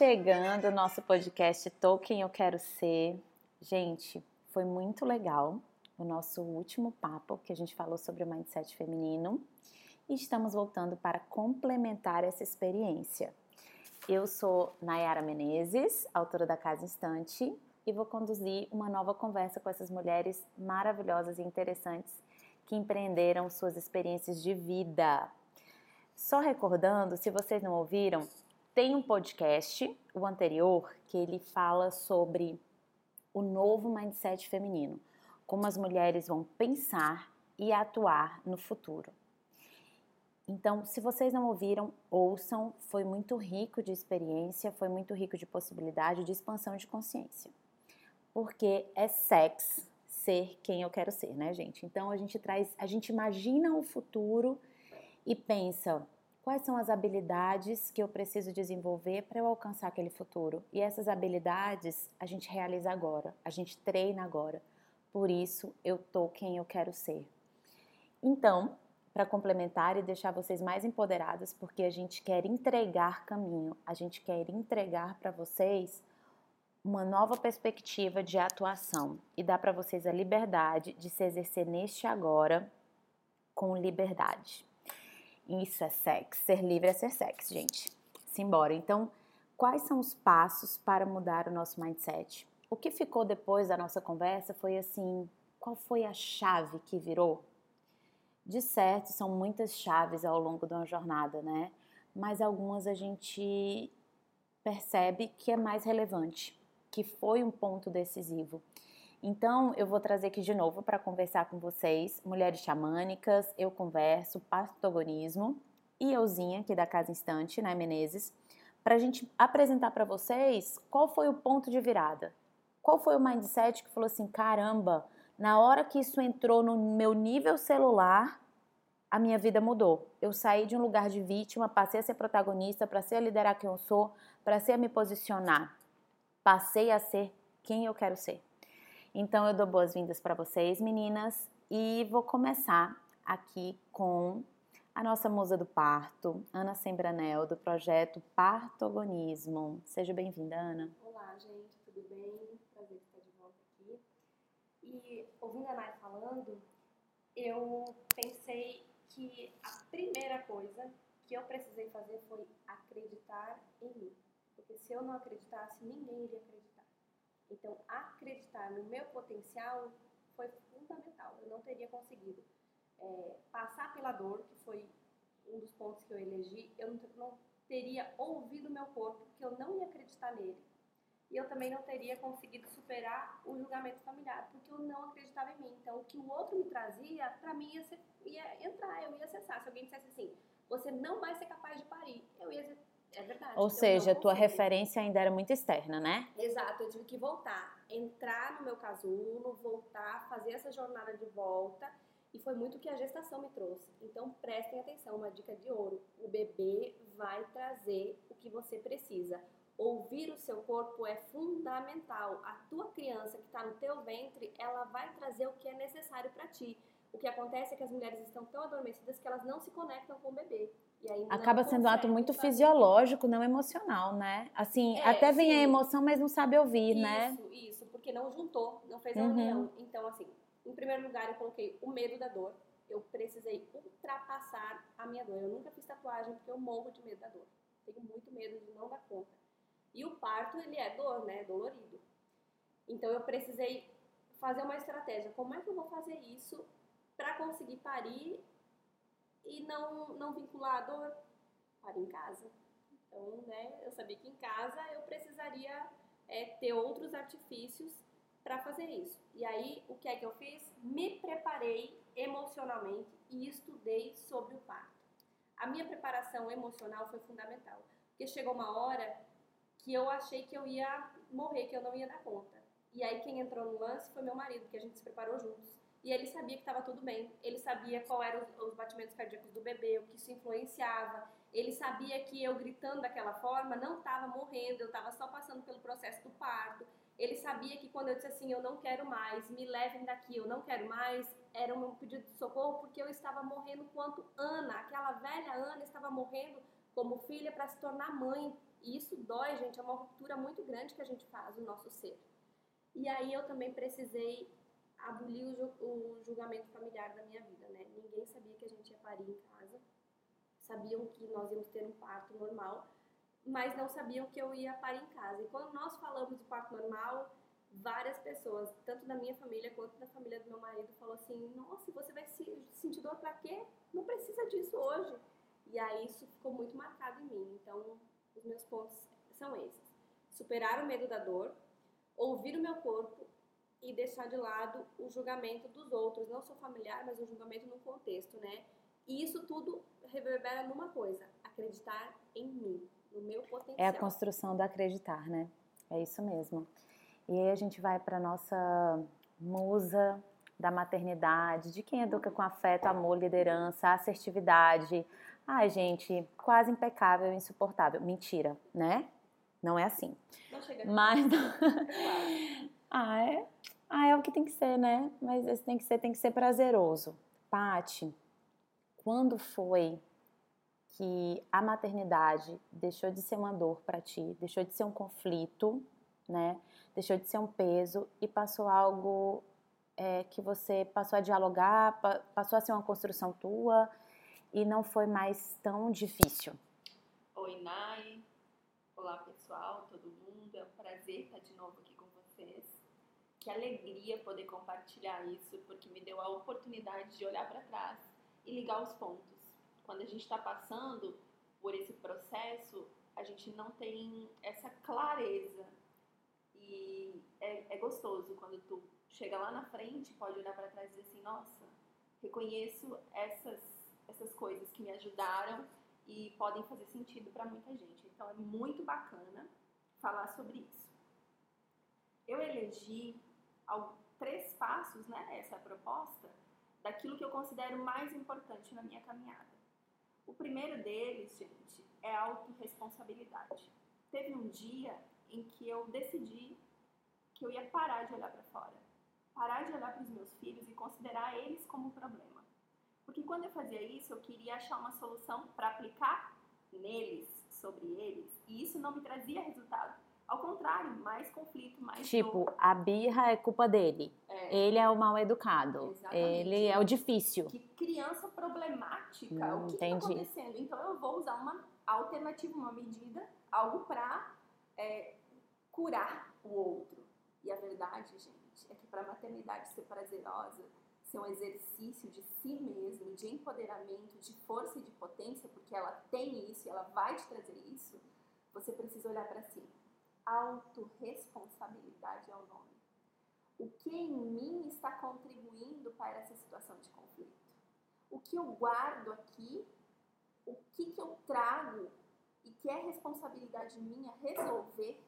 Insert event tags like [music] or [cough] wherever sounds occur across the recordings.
chegando o nosso podcast Quem Eu Quero Ser. Gente, foi muito legal o nosso último papo que a gente falou sobre o mindset feminino e estamos voltando para complementar essa experiência. Eu sou Nayara Menezes, autora da Casa Instante, e vou conduzir uma nova conversa com essas mulheres maravilhosas e interessantes que empreenderam suas experiências de vida. Só recordando, se vocês não ouviram, tem um podcast, o anterior, que ele fala sobre o novo mindset feminino, como as mulheres vão pensar e atuar no futuro. Então, se vocês não ouviram, ouçam, foi muito rico de experiência, foi muito rico de possibilidade, de expansão de consciência. Porque é sexo ser quem eu quero ser, né, gente? Então a gente traz, a gente imagina o futuro e pensa quais são as habilidades que eu preciso desenvolver para eu alcançar aquele futuro. E essas habilidades a gente realiza agora, a gente treina agora. Por isso eu tô quem eu quero ser. Então, para complementar e deixar vocês mais empoderadas, porque a gente quer entregar caminho, a gente quer entregar para vocês uma nova perspectiva de atuação e dar para vocês a liberdade de se exercer neste agora com liberdade. Isso é sexo, ser livre é ser sexo, gente. Simbora. Então, quais são os passos para mudar o nosso mindset? O que ficou depois da nossa conversa foi assim: qual foi a chave que virou? De certo, são muitas chaves ao longo de uma jornada, né? Mas algumas a gente percebe que é mais relevante, que foi um ponto decisivo. Então, eu vou trazer aqui de novo para conversar com vocês, mulheres xamânicas, eu converso, protagonismo e euzinha, aqui da Casa Instante, né, Menezes, para a gente apresentar para vocês qual foi o ponto de virada. Qual foi o mindset que falou assim: caramba, na hora que isso entrou no meu nível celular, a minha vida mudou. Eu saí de um lugar de vítima, passei a ser protagonista, passei a liderar quem eu sou, passei a me posicionar. Passei a ser quem eu quero ser. Então eu dou boas-vindas para vocês, meninas, e vou começar aqui com a nossa musa do parto, Ana Sembranel, do projeto Partogonismo. Seja bem-vinda, Ana. Olá, gente, tudo bem? Prazer estar de volta aqui. E ouvindo a Nay falando, eu pensei que a primeira coisa que eu precisei fazer foi acreditar em mim. Porque se eu não acreditasse, ninguém iria acreditar. Então, acreditar no meu potencial foi fundamental. Eu não teria conseguido é, passar pela dor, que foi um dos pontos que eu elegi. Eu não, não teria ouvido meu corpo, que eu não ia acreditar nele e eu também não teria conseguido superar o julgamento familiar, porque eu não acreditava em mim. Então, o que o outro me trazia, para mim ia, ser, ia, entrar, eu ia acessar. Se alguém dissesse assim, você não vai ser capaz de parir, eu ia é verdade. Ou seja, a tua referência ainda era muito externa, né? Exato, eu tive que voltar, entrar no meu casulo, voltar, fazer essa jornada de volta. E foi muito o que a gestação me trouxe. Então prestem atenção, uma dica de ouro. O bebê vai trazer o que você precisa ouvir o seu corpo é fundamental. A tua criança que está no teu ventre, ela vai trazer o que é necessário para ti. O que acontece é que as mulheres estão tão adormecidas que elas não se conectam com o bebê. Acaba sendo um ato muito fisiológico, não emocional, né? Assim, é, até vem sim. a emoção, mas não sabe ouvir, isso, né? Isso, isso, porque não juntou, não fez a uhum. união. Então, assim, em primeiro lugar, eu coloquei o medo da dor. Eu precisei ultrapassar a minha dor. Eu nunca fiz tatuagem porque eu morro de medo da dor. Tenho muito medo de não dar conta. E o parto, ele é dor, né? Dolorido. Então eu precisei fazer uma estratégia. Como é que eu vou fazer isso para conseguir parir e não, não vincular a dor? Para em casa. Então, né, eu sabia que em casa eu precisaria é, ter outros artifícios para fazer isso. E aí, o que é que eu fiz? Me preparei emocionalmente e estudei sobre o parto. A minha preparação emocional foi fundamental, porque chegou uma hora que eu achei que eu ia morrer, que eu não ia dar conta. E aí quem entrou no lance foi meu marido, que a gente se preparou juntos. E ele sabia que estava tudo bem. Ele sabia qual eram os batimentos cardíacos do bebê, o que isso influenciava. Ele sabia que eu gritando daquela forma não estava morrendo, eu estava só passando pelo processo do parto. Ele sabia que quando eu disse assim, eu não quero mais, me levem daqui, eu não quero mais, era um pedido de socorro porque eu estava morrendo quanto Ana, aquela velha Ana estava morrendo como filha para se tornar mãe E isso dói, gente, é uma ruptura muito grande que a gente faz no nosso ser. E aí eu também precisei abolir o, julgamento familiar da minha vida, né? Ninguém sabia que a gente ia parir em casa. Sabiam que nós íamos ter um parto normal, mas não sabiam que eu ia parir em casa. E quando nós falamos do parto normal, várias pessoas, tanto da minha família quanto da família do meu marido, falou assim: "Nossa, você vai se sentir dor para quê? Não precisa disso hoje". E aí isso ficou muito marcado em mim. Então, os meus pontos são esses: superar o medo da dor, ouvir o meu corpo e deixar de lado o julgamento dos outros, não só familiar, mas o julgamento no contexto, né? E isso tudo reverbera numa coisa: acreditar em mim, no meu potencial. É a construção do acreditar, né? É isso mesmo. E aí a gente vai para nossa musa da maternidade, de quem educa com afeto, amor, liderança, assertividade. Ai, gente, quase impecável, insuportável. Mentira, né? Não é assim. Não chega. Mas [laughs] ah, é? Ah, é o que tem que ser, né? Mas esse tem que ser, tem que ser prazeroso. Pati, quando foi que a maternidade deixou de ser uma dor para ti, deixou de ser um conflito, né? Deixou de ser um peso e passou algo é, que você passou a dialogar, passou a ser uma construção tua e não foi mais tão difícil. Oi, Nai. Olá, pessoal, todo mundo. É um prazer estar de novo. Que alegria poder compartilhar isso, porque me deu a oportunidade de olhar para trás e ligar os pontos. Quando a gente está passando por esse processo, a gente não tem essa clareza. E é, é gostoso quando tu chega lá na frente, pode olhar para trás e dizer assim: nossa, reconheço essas, essas coisas que me ajudaram e podem fazer sentido para muita gente. Então é muito bacana falar sobre isso. Eu elegi três passos, né? Essa é a proposta daquilo que eu considero mais importante na minha caminhada. O primeiro deles, gente, é a autorresponsabilidade. Teve um dia em que eu decidi que eu ia parar de olhar para fora, parar de olhar para os meus filhos e considerar eles como problema. Porque quando eu fazia isso, eu queria achar uma solução para aplicar neles, sobre eles, e isso não me trazia resultado. Ao contrário, mais conflito, mais Tipo, dor. a birra é culpa dele. É. Ele é o mal educado. Exatamente. Ele é o difícil. Que criança problemática. Hum, o que está acontecendo? Então eu vou usar uma alternativa, uma medida, algo para é, curar o outro. E a verdade, gente, é que para a maternidade ser prazerosa, ser um exercício de si mesmo, de empoderamento, de força e de potência, porque ela tem isso e ela vai te trazer isso, você precisa olhar para si autorresponsabilidade é o nome. O que em mim está contribuindo para essa situação de conflito? O que eu guardo aqui? O que, que eu trago e que é responsabilidade minha resolver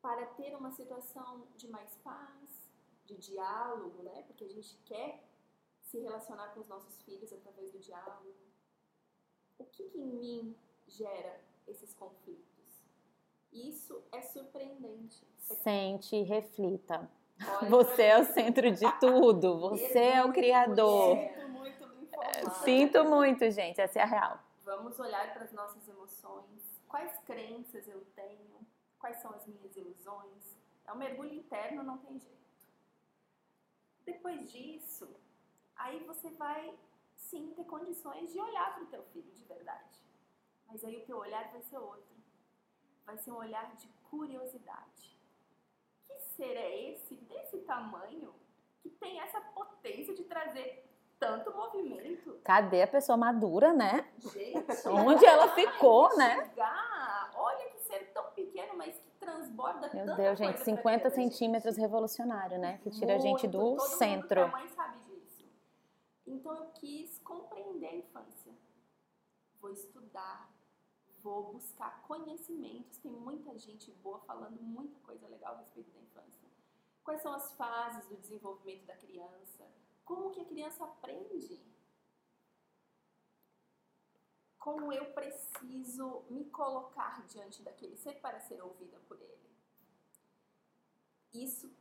para ter uma situação de mais paz, de diálogo, né? Porque a gente quer se relacionar com os nossos filhos através do diálogo. O que, que em mim gera esses conflitos? Isso é surpreendente. Sente, reflita. Olha [laughs] Você é o centro de tudo. Você é o criador. Sinto muito do informado. Sinto muito, gente. Essa é a real. Vamos olhar para as nossas emoções. Quais crenças eu tenho? Quais são as minhas ilusões? É um mergulho interno, não tem jeito. Depois disso, aí você vai sim ter condições de olhar para o teu filho de verdade. Mas aí o teu olhar vai ser outro vai ser um olhar de curiosidade. Que ser é esse, desse tamanho, que tem essa potência de trazer tanto movimento? Cadê a pessoa madura, né? Gente, [laughs] onde ela ficou, né? Chegar. Olha que ser tão pequeno, mas que transborda Meu tanta Deus, gente, 50 centímetros gente. revolucionário, né? Que tira Muito, a gente do todo centro. Mundo, a mãe sabe disso. Então eu quis compreender a infância. Vou estudar, vou buscar conhecimentos. Tem muita gente boa falando muita coisa legal a respeito da infância. Quais são as fases do desenvolvimento da criança? Como que a criança aprende? Como eu preciso me colocar diante daquele ser para ser ouvida por ele? Isso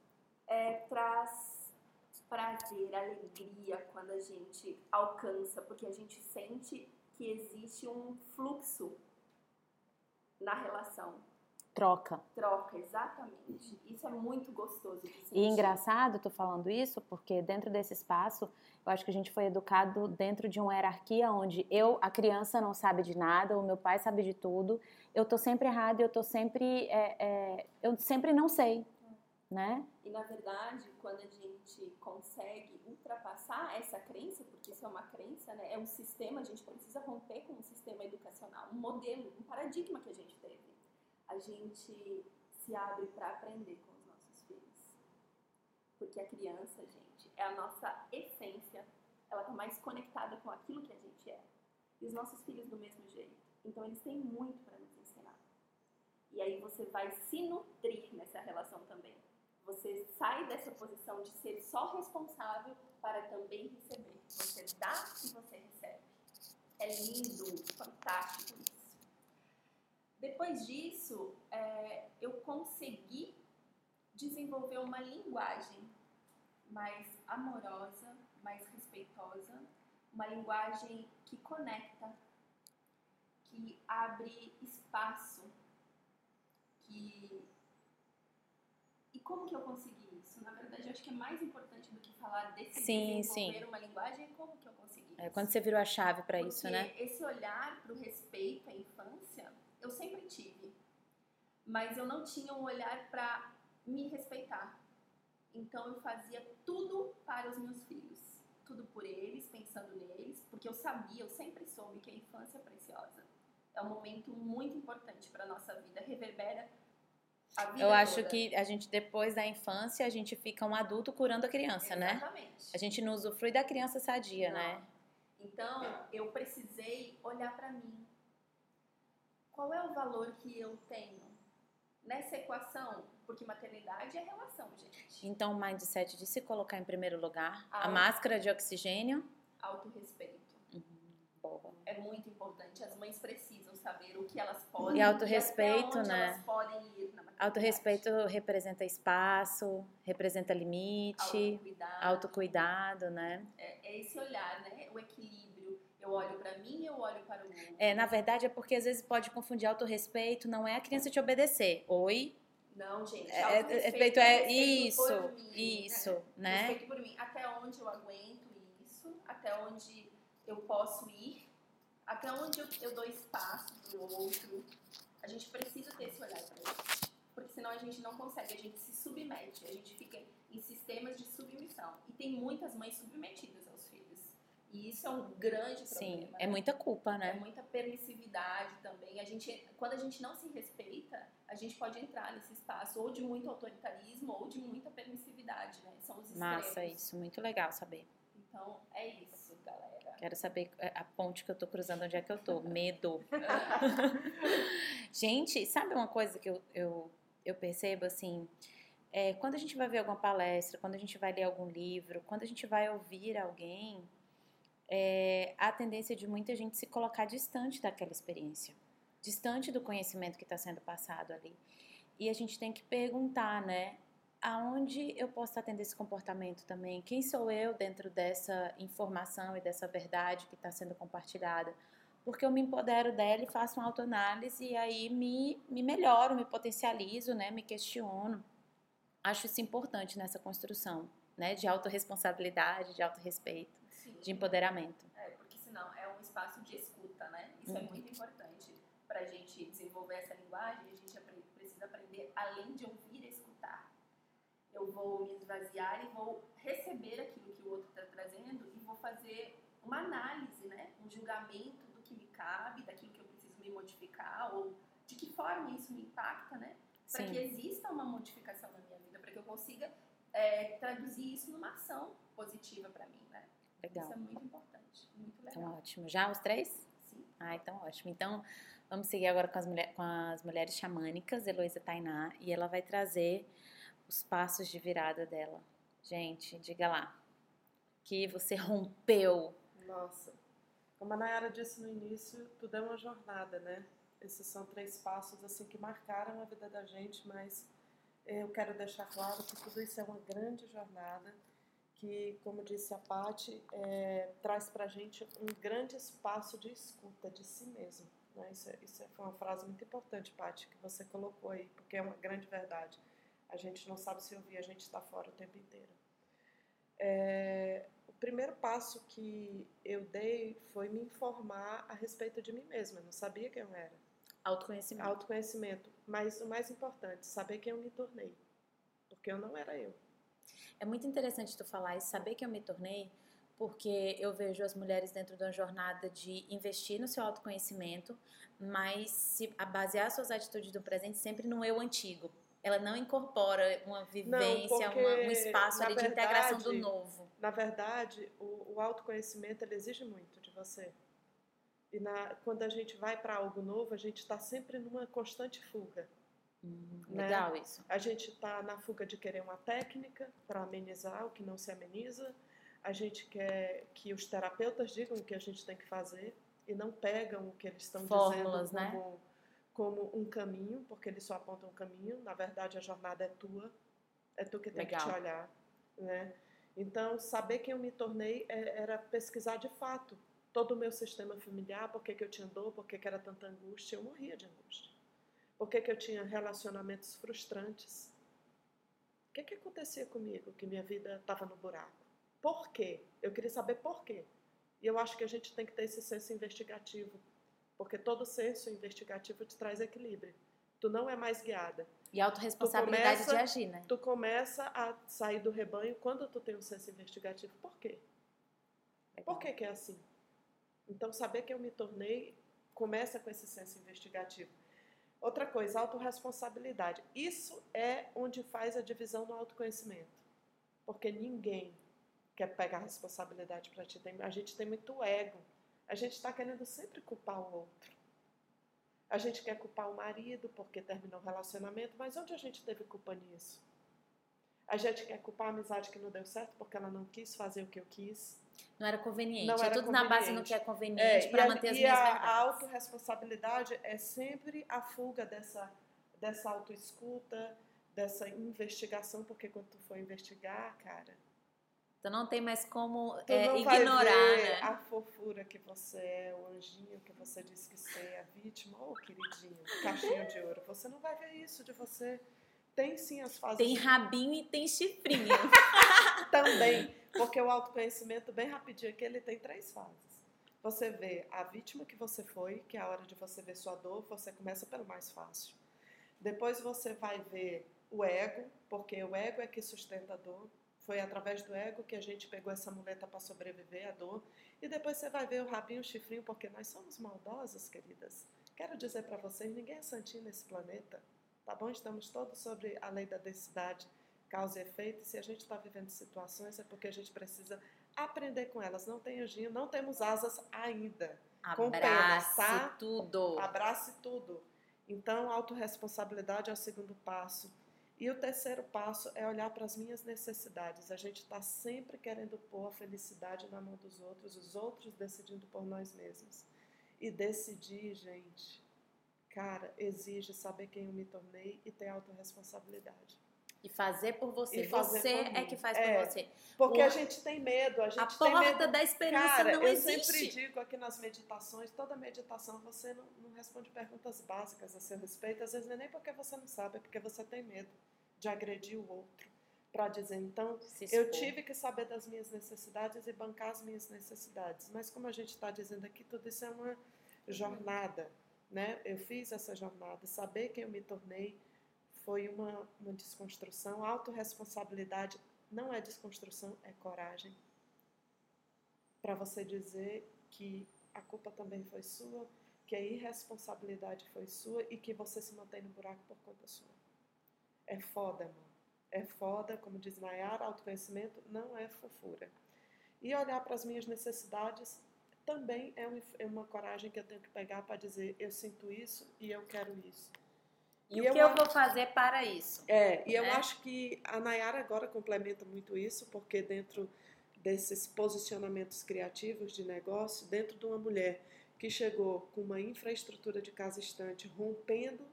é, traz prazer, alegria quando a gente alcança, porque a gente sente que existe um fluxo na relação. Troca. Troca, exatamente. Isso é muito gostoso de sentir. E engraçado, tô falando isso, porque dentro desse espaço, eu acho que a gente foi educado dentro de uma hierarquia onde eu, a criança, não sabe de nada, o meu pai sabe de tudo, eu tô sempre errada, eu tô sempre. É, é, eu sempre não sei. Né? E na verdade, quando a gente consegue ultrapassar essa crença, porque isso é uma crença, né? é um sistema, a gente precisa romper com um sistema educacional, um modelo, um paradigma que a gente. A gente se abre para aprender com os nossos filhos. Porque a criança, gente, é a nossa essência, ela está mais conectada com aquilo que a gente é. E os nossos filhos do mesmo jeito. Então eles têm muito para nos ensinar. E aí você vai se nutrir nessa relação também você sai dessa posição de ser só responsável para também receber. Você dá e você recebe. É lindo, fantástico. Depois disso, é, eu consegui desenvolver uma linguagem mais amorosa, mais respeitosa, uma linguagem que conecta, que abre espaço, que como que eu consegui isso? Na verdade, eu acho que é mais importante do que falar desse sim, desenvolver sim. uma linguagem, como que eu consegui é, Quando você virou a chave para isso, né? esse olhar para o respeito à infância, eu sempre tive. Mas eu não tinha um olhar para me respeitar. Então eu fazia tudo para os meus filhos. Tudo por eles, pensando neles, porque eu sabia, eu sempre soube que a infância é preciosa. É um momento muito importante para a nossa vida, reverbera eu acho toda. que a gente, depois da infância, a gente fica um adulto curando a criança, Exatamente. né? Exatamente. A gente não usufrui da criança sadia, não. né? Então, eu precisei olhar para mim. Qual é o valor que eu tenho nessa equação? Porque maternidade é relação, gente. Então, o mindset de se colocar em primeiro lugar, a máscara de oxigênio, autorrespeito. Uhum. É muito importante. As mães precisam saber o que elas podem e autorrespeito, e né? Elas podem ir na Autorrespeito representa espaço, representa limite, autocuidado, autocuidado né? É, é, esse olhar, né? O equilíbrio. Eu olho para mim, eu olho para o mundo. É, na verdade é porque às vezes pode confundir autorrespeito, não é a criança te obedecer. Oi, não, gente. É, é respeito é, é isso, mim, isso, né? né? Respeito por mim. Até onde eu aguento isso, até onde eu posso ir, até onde eu, eu dou espaço para o outro. A gente precisa ter esse olhar para isso porque senão a gente não consegue, a gente se submete, a gente fica em sistemas de submissão. E tem muitas mães submetidas. E isso é um grande problema. Sim, é muita culpa, né? É muita permissividade também. A gente, quando a gente não se respeita, a gente pode entrar nesse espaço ou de muito autoritarismo ou de muita permissividade, né? São os extremos. Massa, isso, muito legal saber. Então, é isso, galera. Quero saber é, a ponte que eu tô cruzando, onde é que eu tô. [laughs] Medo. [laughs] gente, sabe uma coisa que eu, eu eu percebo assim, é, quando a gente vai ver alguma palestra, quando a gente vai ler algum livro, quando a gente vai ouvir alguém, é, há a tendência de muita gente se colocar distante daquela experiência, distante do conhecimento que está sendo passado ali. E a gente tem que perguntar, né? Aonde eu posso atender esse comportamento também? Quem sou eu dentro dessa informação e dessa verdade que está sendo compartilhada? porque eu me empodero dela e faço uma autoanálise e aí me, me melhoro, me potencializo, né, me questiono. Acho isso importante nessa construção, né, de autorresponsabilidade, de autorrespeito, Sim. de empoderamento. É, porque senão é um espaço de escuta, né? Isso é muito importante para a gente desenvolver essa linguagem. A gente precisa aprender além de ouvir, escutar. Eu vou me esvaziar e vou receber aquilo que o outro está trazendo e vou fazer uma análise, né? Um julgamento cabe, daquilo que eu preciso me modificar, ou de que forma isso me impacta, né? Para que exista uma modificação na minha vida, para que eu consiga é, traduzir isso numa ação positiva para mim, né? Legal. Isso é muito importante, muito então, legal. Então, ótimo. Já os três? Sim. Ah, então ótimo. Então, vamos seguir agora com as, mulher, com as mulheres xamânicas, Heloísa Tainá, e ela vai trazer os passos de virada dela. Gente, diga lá. Que você [laughs] rompeu. Nossa. Como a Nayara disse no início, tudo é uma jornada, né? Esses são três passos assim que marcaram a vida da gente, mas eu quero deixar claro que tudo isso é uma grande jornada que, como disse a Patti, é, traz para a gente um grande espaço de escuta de si mesmo. Né? Isso, é, isso é, foi uma frase muito importante, Paty, que você colocou aí, porque é uma grande verdade. A gente não sabe se ouvir, a gente está fora o tempo inteiro. É, o primeiro passo que eu dei foi me informar a respeito de mim mesma. Eu não sabia quem eu era. Autoconhecimento. Autoconhecimento. Mas o mais importante, saber quem eu me tornei. Porque eu não era eu. É muito interessante tu falar isso, saber quem eu me tornei, porque eu vejo as mulheres dentro de uma jornada de investir no seu autoconhecimento, mas se basear suas atitudes do presente sempre no eu antigo. Ela não incorpora uma vivência, não, uma, um espaço verdade, de integração do novo. Na verdade, o, o autoconhecimento exige muito de você. E na, quando a gente vai para algo novo, a gente está sempre numa constante fuga. Hum, né? Legal isso. A gente está na fuga de querer uma técnica para amenizar o que não se ameniza. A gente quer que os terapeutas digam o que a gente tem que fazer e não pegam o que eles estão Fórmulas, dizendo como, né? como um caminho, porque eles só apontam um caminho. Na verdade, a jornada é tua, é tu que tem Legal. que te olhar, né? Então, saber quem eu me tornei é, era pesquisar de fato todo o meu sistema familiar, por que, que eu tinha dor, por que, que era tanta angústia. Eu morria de angústia. Por que, que eu tinha relacionamentos frustrantes. O que, que acontecia comigo que minha vida estava no buraco? Por quê? Eu queria saber por quê. E eu acho que a gente tem que ter esse senso investigativo porque todo senso investigativo te traz equilíbrio. Tu não é mais guiada. E autorresponsabilidade começa, de agir, né? Tu começa a sair do rebanho quando tu tem um senso investigativo. Por quê? Por que, que é assim? Então, saber que eu me tornei começa com esse senso investigativo. Outra coisa, autorresponsabilidade. Isso é onde faz a divisão no autoconhecimento. Porque ninguém quer pegar a responsabilidade para ti. A gente tem muito ego a gente está querendo sempre culpar o outro. A gente quer culpar o marido porque terminou o relacionamento, mas onde a gente teve culpa nisso? A gente quer culpar a amizade que não deu certo porque ela não quis fazer o que eu quis. Não era conveniente. Não é era tudo conveniente. na base no que é conveniente é, para manter as e minhas a, verdades. a autorresponsabilidade é sempre a fuga dessa, dessa autoescuta, dessa investigação, porque quando tu for investigar, cara, então não tem mais como é, ignorar, né? A fofura que você é, o anjinho que você diz que é, a vítima, ou oh, queridinho, caixinha de ouro. Você não vai ver isso de você. Tem sim as fases. Tem rabinho e tem chifrinho. [laughs] Também, porque o autoconhecimento, bem rapidinho aqui, ele tem três fases. Você vê a vítima que você foi, que é a hora de você ver sua dor, você começa pelo mais fácil. Depois você vai ver o ego, porque o ego é que sustenta a dor. Foi através do ego que a gente pegou essa muleta para sobreviver à dor. E depois você vai ver o rabinho, o chifrinho, porque nós somos maldosas, queridas. Quero dizer para vocês, ninguém é santinho nesse planeta. Tá bom? Estamos todos sobre a lei da densidade, causa e efeito. E se a gente está vivendo situações, é porque a gente precisa aprender com elas. Não tem anjinho, não temos asas ainda. Abrace tá? tudo. Abrace tudo. Então, autorresponsabilidade é o segundo passo. E o terceiro passo é olhar para as minhas necessidades. A gente está sempre querendo pôr a felicidade na mão dos outros, os outros decidindo por nós mesmos. E decidir, gente, cara, exige saber quem eu me tornei e ter autorresponsabilidade. E fazer por você. Fazer você por é que faz é, por você. Porque o, a gente tem medo. A, gente a tem porta medo. da experiência Cara, não eu existe. Eu sempre digo aqui nas meditações, toda meditação você não, não responde perguntas básicas a seu respeito. Às vezes não é nem porque você não sabe, é porque você tem medo de agredir o outro. Para dizer, então, eu tive que saber das minhas necessidades e bancar as minhas necessidades. Mas como a gente está dizendo aqui, tudo isso é uma jornada. Né? Eu fiz essa jornada. Saber quem eu me tornei foi uma, uma desconstrução. Autoresponsabilidade não é desconstrução, é coragem. Para você dizer que a culpa também foi sua, que a irresponsabilidade foi sua e que você se mantém no buraco por conta sua. É foda, mano. É foda, como diz Nayara, autoconhecimento não é fofura. E olhar para as minhas necessidades também é, um, é, uma coragem que eu tenho que pegar para dizer eu sinto isso e eu quero isso. E, e o que eu, vou fazer para isso? É, e né? eu acho que a Nayara agora complementa muito isso, porque dentro desses posicionamentos criativos de negócio, dentro de uma mulher que chegou com uma infraestrutura de casa estante, rompendo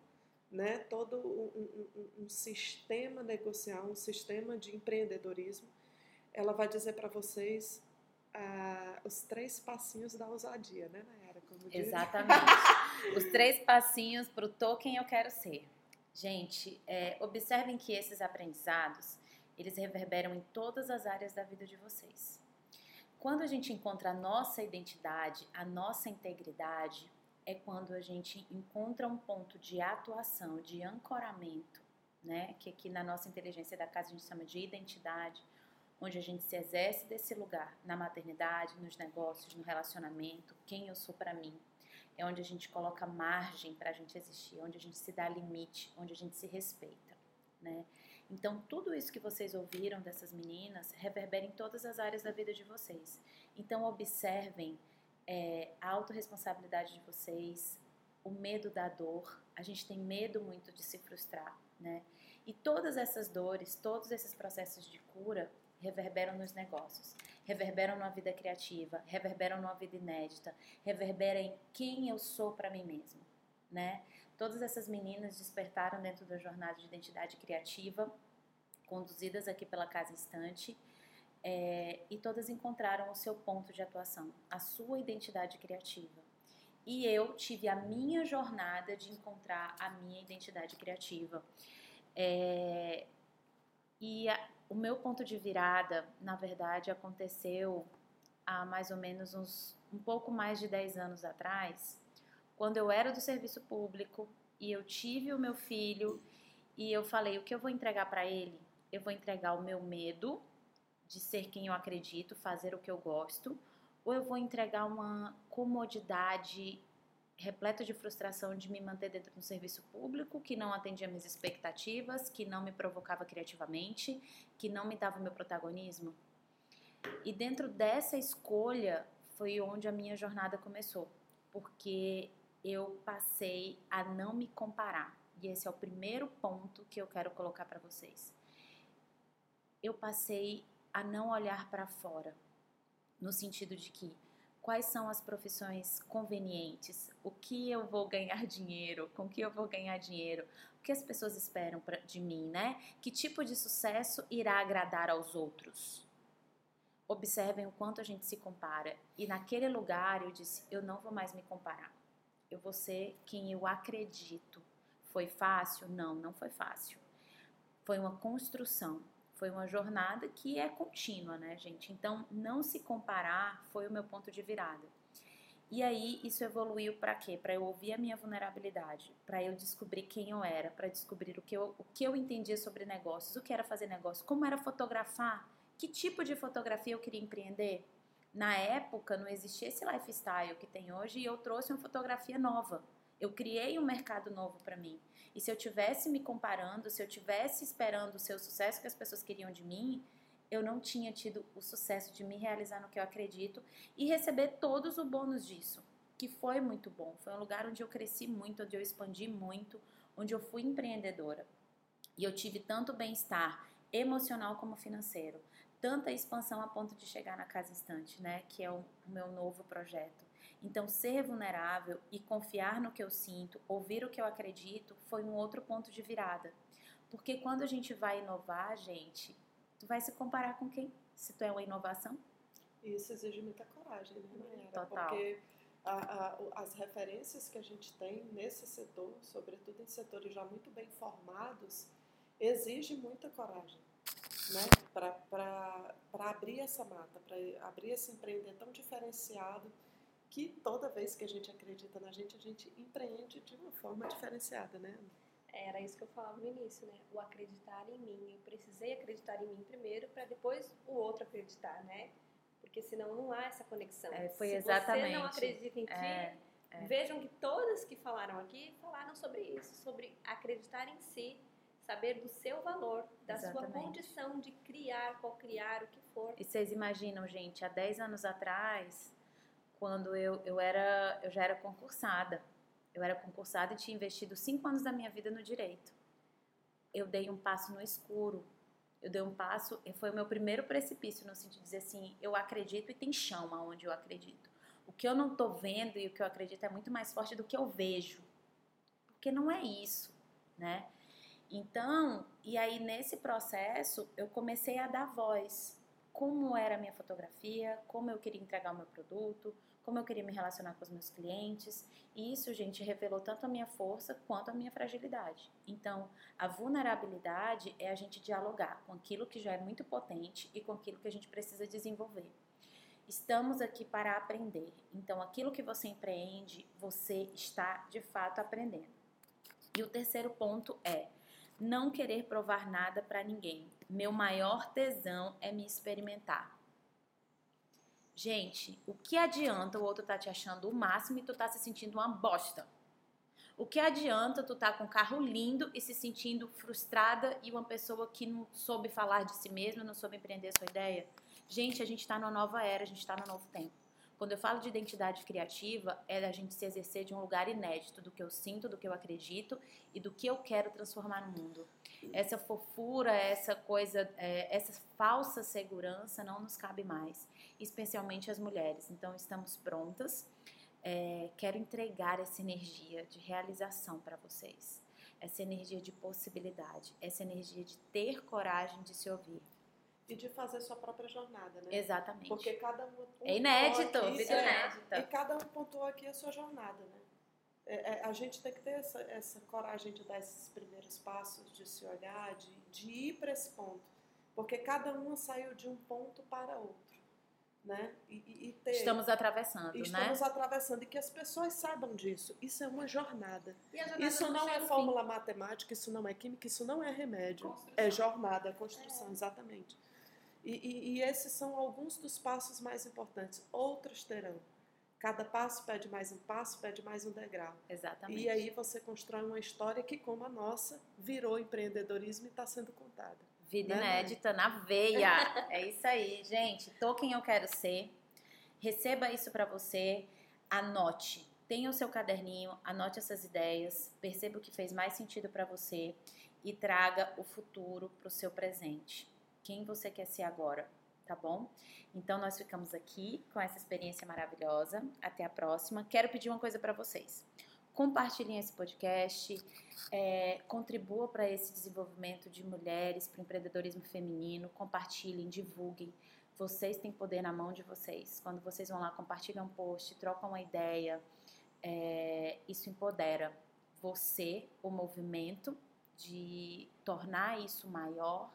né, todo um, um, um sistema negocial, um sistema de empreendedorismo. Ela vai dizer para vocês ah, os três passinhos da ousadia, né, Nayara? Como. Exatamente. Os três [laughs] passinhos para o quem eu quero ser. Gente, é, observem que esses aprendizados, eles reverberam em todas as áreas da vida de vocês. Quando a gente encontra a nossa identidade, a nossa integridade, é quando a gente encontra um ponto de atuação, de ancoramento, né? Que aqui na nossa inteligência da casa a gente chama de identidade, onde a gente se exerce desse lugar, na maternidade, nos negócios, no relacionamento, quem eu sou para mim. É onde a gente coloca margem para a gente existir, onde a gente se dá limite, onde a gente se respeita, né? Então, tudo isso que vocês ouviram dessas meninas reverbera em todas as áreas da vida de vocês. Então, observem é, a autorresponsabilidade de vocês, o medo da dor. A gente tem medo muito de se frustrar, né? E todas essas dores, todos esses processos de cura reverberam nos negócios, reverberam numa vida criativa, reverberam numa vida inédita, reverberam em quem eu sou para mim mesmo, né? Todas essas meninas despertaram dentro da jornada de identidade criativa, conduzidas aqui pela Casa Instante, é, e todas encontraram o seu ponto de atuação, a sua identidade criativa. E eu tive a minha jornada de encontrar a minha identidade criativa. É, e a, o meu ponto de virada, na verdade, aconteceu há mais ou menos uns um pouco mais de 10 anos atrás, quando eu era do serviço público e eu tive o meu filho e eu falei: o que eu vou entregar para ele? Eu vou entregar o meu medo de ser quem eu acredito, fazer o que eu gosto, ou eu vou entregar uma comodidade repleta de frustração de me manter dentro de um serviço público que não atendia minhas expectativas, que não me provocava criativamente, que não me dava o meu protagonismo. E dentro dessa escolha foi onde a minha jornada começou, porque eu passei a não me comparar. E esse é o primeiro ponto que eu quero colocar para vocês. Eu passei a não olhar para fora, no sentido de que quais são as profissões convenientes, o que eu vou ganhar [laughs] dinheiro, com que eu vou ganhar dinheiro, o que as pessoas esperam pra, de mim, né? Que tipo de sucesso irá agradar aos outros? Observem o quanto a gente se compara. E naquele lugar eu disse: eu não vou mais me comparar eu vou ser quem eu acredito. Foi fácil? Não, não foi fácil. Foi uma construção, foi uma jornada que é contínua, né, gente? Então, não se comparar foi o meu ponto de virada. E aí, isso evoluiu para quê? Para eu ouvir a minha vulnerabilidade, para eu descobrir quem eu era, para descobrir o que, eu, o que eu entendia sobre negócios, o que era fazer negócio, como era fotografar, que tipo de fotografia eu queria empreender. Na época não existia esse lifestyle que tem hoje e eu trouxe uma fotografia nova. Eu criei um mercado novo para mim. E se eu tivesse me comparando, se eu tivesse esperando o seu sucesso que as pessoas queriam de mim, eu não tinha tido o sucesso de me realizar no que eu acredito e receber todos os bônus disso, que foi muito bom. Foi um lugar onde eu cresci muito, onde eu expandi muito, onde eu fui empreendedora. E eu tive tanto bem-estar emocional como financeiro tanta expansão a ponto de chegar na casa instante, né? Que é o, meu novo projeto. Então, ser vulnerável e confiar no que eu sinto, ouvir o que eu acredito, foi um outro ponto de virada. Porque quando a gente vai inovar, gente, tu vai se comparar com quem? Se tu é uma inovação? Isso exige muita coragem, né, Mayara? Total. Porque a, a, as referências que a gente tem nesse setor, sobretudo em setores já muito bem formados, exige muita coragem né? para abrir essa mata, para abrir esse empreender tão diferenciado que toda vez que a gente acredita na gente, a gente empreende de uma forma diferenciada, né? Era isso que eu falava no início, né? O acreditar em mim. Eu precisei acreditar em mim primeiro para depois o outro acreditar, né? Porque senão não há essa conexão. É, foi Se exatamente. você não acredita em ti, É, é. vejam que todas que falaram aqui falaram sobre isso, sobre acreditar em si saber do seu valor, da Exatamente. sua condição de criar, co-criar, o que for. E vocês imaginam, gente, há 10 anos atrás, quando eu, eu, era, eu já era concursada. Eu era concursada e tinha investido 5 anos da minha vida no direito. Eu dei um passo no escuro. Eu dei um passo, e foi o meu primeiro precipício, no sentido de dizer assim, eu acredito e tem chão aonde eu acredito. O que eu não tô vendo e o que eu acredito é muito mais forte do que eu vejo. Porque não é isso, né? Então, e aí nesse processo eu comecei a dar voz. Como era a minha fotografia, como eu queria entregar o meu produto, como eu queria me relacionar com os meus clientes. E isso, gente, revelou tanto a minha força quanto a minha fragilidade. Então, a vulnerabilidade é a gente dialogar com aquilo que já é muito potente e com aquilo que a gente precisa desenvolver. Estamos aqui para aprender. Então, aquilo que você empreende, você está de fato aprendendo. E o terceiro ponto é não querer provar nada para ninguém. Meu maior tesão é me experimentar. Gente, o que adianta o outro tá te achando o máximo e tu tá se sentindo uma bosta? O que adianta tu tá com um carro lindo e se sentindo frustrada e uma pessoa que não soube falar de si mesma, não soube empreender sua ideia? Gente, a gente tá numa nova era, a gente tá no novo tempo. Quando eu falo de identidade criativa, é a gente se exercer de um lugar inédito do que eu sinto, do que eu acredito e do que eu quero transformar no mundo. Essa fofura, essa coisa, é, essa falsa segurança não nos cabe mais, especialmente as mulheres. Então, estamos prontas. É, quero entregar essa energia de realização para vocês, essa energia de possibilidade, essa energia de ter coragem de se ouvir e de fazer sua própria jornada, né? Exatamente. Porque cada um é inédito, aqui, vídeo é, inédito. E cada um pontuou aqui a sua jornada, né? É, é, a gente tem que ter essa, essa coragem de dar esses primeiros passos, de se olhar, de, de ir para esse ponto, porque cada uma saiu de um ponto para outro. Né? E, e, ter, estamos atravessando, estamos né? Estamos atravessando e que as pessoas saibam disso. Isso é uma jornada. jornada isso não é fórmula fim. matemática, isso não é química, isso não é remédio. Construção. É jornada, é construção, é. exatamente. E, e, e esses são alguns dos passos mais importantes. Outros terão. Cada passo pede mais um passo, pede mais um degrau. Exatamente. E aí você constrói uma história que, como a nossa, virou empreendedorismo e está sendo contada. Vida né, inédita na veia. [laughs] é isso aí, gente. Tô quem eu quero ser. Receba isso para você. Anote. Tenha o seu caderninho, anote essas ideias, perceba o que fez mais sentido para você e traga o futuro para o seu presente quem você quer ser agora, tá bom? Então nós ficamos aqui com essa experiência maravilhosa. Até a próxima. Quero pedir uma coisa para vocês. Compartilhem esse podcast, é, contribua para esse desenvolvimento de mulheres, para o empreendedorismo feminino. Compartilhem, divulguem. Vocês têm poder na mão de vocês. Quando vocês vão lá, compartilham um post, trocam uma ideia, é, isso empodera você, o movimento, de tornar isso maior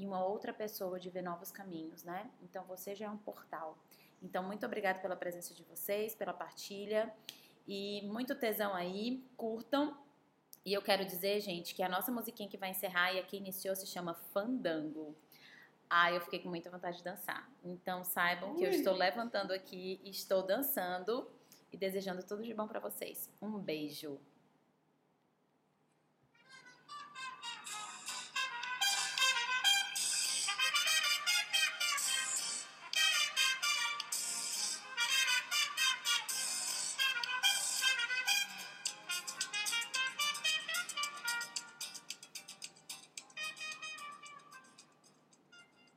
e uma outra pessoa de ver novos caminhos, né? Então você já é um portal. Então muito obrigada pela presença de vocês, pela partilha e muito tesão aí, curtam. E eu quero dizer, gente, que a nossa musiquinha que vai encerrar e aqui iniciou se chama Fandango. Ah, eu fiquei com muita vontade de dançar. Então saibam que eu estou levantando aqui, estou dançando e desejando tudo de bom para vocês. Um beijo.